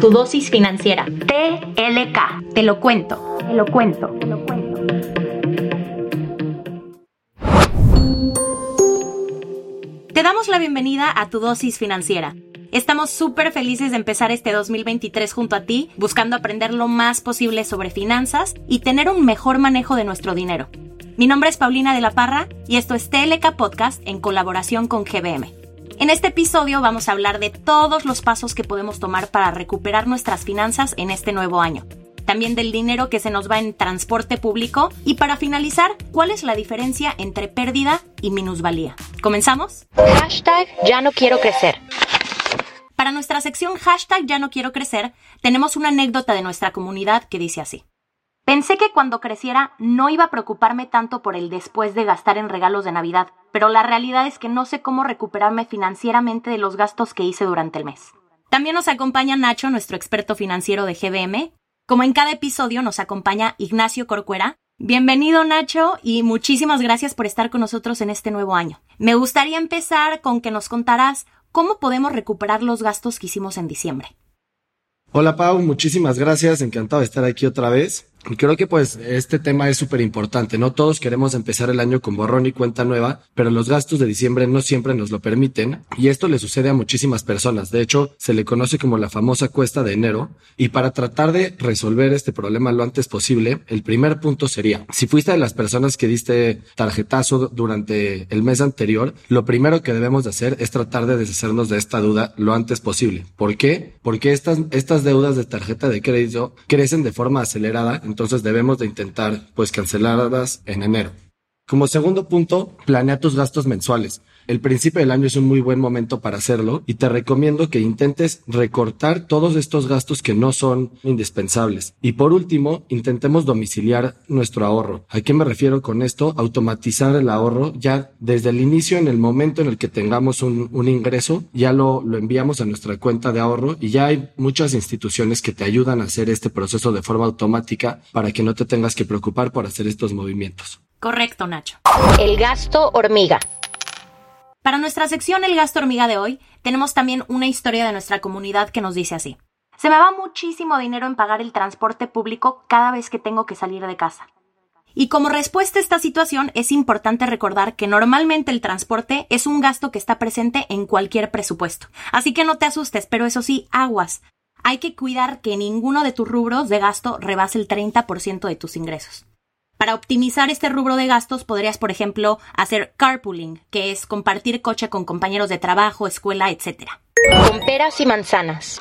Tu dosis financiera. TLK. Te lo cuento. Te lo cuento. Te lo cuento. Te damos la bienvenida a tu dosis financiera. Estamos súper felices de empezar este 2023 junto a ti, buscando aprender lo más posible sobre finanzas y tener un mejor manejo de nuestro dinero. Mi nombre es Paulina de la Parra y esto es TLK Podcast en colaboración con GBM. En este episodio vamos a hablar de todos los pasos que podemos tomar para recuperar nuestras finanzas en este nuevo año. También del dinero que se nos va en transporte público y para finalizar, ¿cuál es la diferencia entre pérdida y minusvalía? ¿Comenzamos? Hashtag ya no quiero crecer. Para nuestra sección hashtag ya no quiero crecer, tenemos una anécdota de nuestra comunidad que dice así. Pensé que cuando creciera no iba a preocuparme tanto por el después de gastar en regalos de Navidad, pero la realidad es que no sé cómo recuperarme financieramente de los gastos que hice durante el mes. También nos acompaña Nacho, nuestro experto financiero de GBM. Como en cada episodio nos acompaña Ignacio Corcuera. Bienvenido Nacho y muchísimas gracias por estar con nosotros en este nuevo año. Me gustaría empezar con que nos contarás cómo podemos recuperar los gastos que hicimos en diciembre. Hola Pau, muchísimas gracias, encantado de estar aquí otra vez. Creo que pues este tema es súper importante, ¿no? Todos queremos empezar el año con borrón y cuenta nueva, pero los gastos de diciembre no siempre nos lo permiten y esto le sucede a muchísimas personas. De hecho, se le conoce como la famosa cuesta de enero y para tratar de resolver este problema lo antes posible, el primer punto sería, si fuiste de las personas que diste tarjetazo durante el mes anterior, lo primero que debemos de hacer es tratar de deshacernos de esta duda lo antes posible. ¿Por qué? Porque estas, estas deudas de tarjeta de crédito crecen de forma acelerada entonces debemos de intentar pues cancelarlas en enero. Como segundo punto, planea tus gastos mensuales. El principio del año es un muy buen momento para hacerlo y te recomiendo que intentes recortar todos estos gastos que no son indispensables. Y por último, intentemos domiciliar nuestro ahorro. ¿A qué me refiero con esto? Automatizar el ahorro ya desde el inicio, en el momento en el que tengamos un, ingreso, ya lo, lo enviamos a nuestra cuenta de ahorro y ya hay muchas instituciones que te ayudan a hacer este proceso de forma automática para que no te tengas que preocupar por hacer estos movimientos. Correcto, Nacho. El gasto hormiga. Para nuestra sección El gasto hormiga de hoy, tenemos también una historia de nuestra comunidad que nos dice así. Se me va muchísimo dinero en pagar el transporte público cada vez que tengo que salir de casa. Y como respuesta a esta situación es importante recordar que normalmente el transporte es un gasto que está presente en cualquier presupuesto. Así que no te asustes, pero eso sí, aguas. Hay que cuidar que ninguno de tus rubros de gasto rebase el 30% de tus ingresos. Para optimizar este rubro de gastos podrías, por ejemplo, hacer carpooling, que es compartir coche con compañeros de trabajo, escuela, etc. Con peras y manzanas.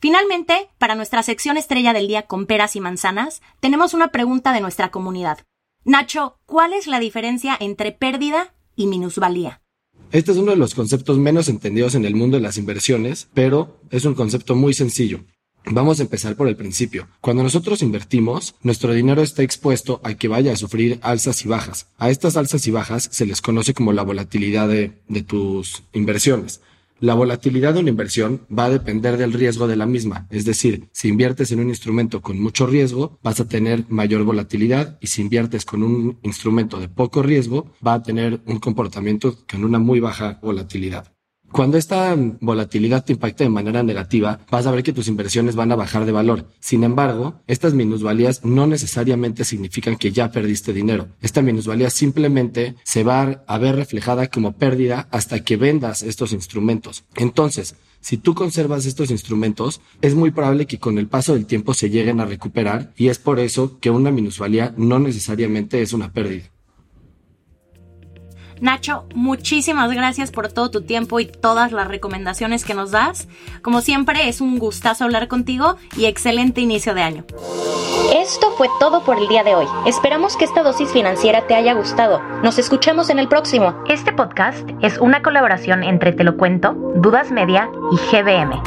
Finalmente, para nuestra sección estrella del día con peras y manzanas, tenemos una pregunta de nuestra comunidad. Nacho, ¿cuál es la diferencia entre pérdida y minusvalía? Este es uno de los conceptos menos entendidos en el mundo de las inversiones, pero es un concepto muy sencillo. Vamos a empezar por el principio. Cuando nosotros invertimos, nuestro dinero está expuesto a que vaya a sufrir alzas y bajas. A estas alzas y bajas se les conoce como la volatilidad de, tus inversiones. La volatilidad de una inversión va a depender del riesgo de la misma. Es decir, si inviertes en un instrumento con mucho riesgo, vas a tener mayor volatilidad y si inviertes con un instrumento de poco riesgo, va a tener un comportamiento con una muy baja volatilidad. Cuando esta volatilidad te impacta de manera negativa, vas a ver que tus inversiones van a bajar de valor. Sin embargo, estas minusvalías no necesariamente significan que ya perdiste dinero. Esta minusvalía simplemente se va a ver reflejada como pérdida hasta que vendas estos instrumentos. Entonces, si tú conservas estos instrumentos, es muy probable que con el paso del tiempo se lleguen a recuperar y es por eso que una minusvalía no necesariamente es una pérdida. Nacho, muchísimas gracias por todo tu tiempo y todas las recomendaciones que nos das. Como siempre, es un gustazo hablar contigo y excelente inicio de año. Esto fue todo por el día de hoy. Esperamos que esta dosis financiera te haya gustado. Nos escuchamos en el próximo. Este podcast es una colaboración entre Te lo cuento, Dudas Media y GBM.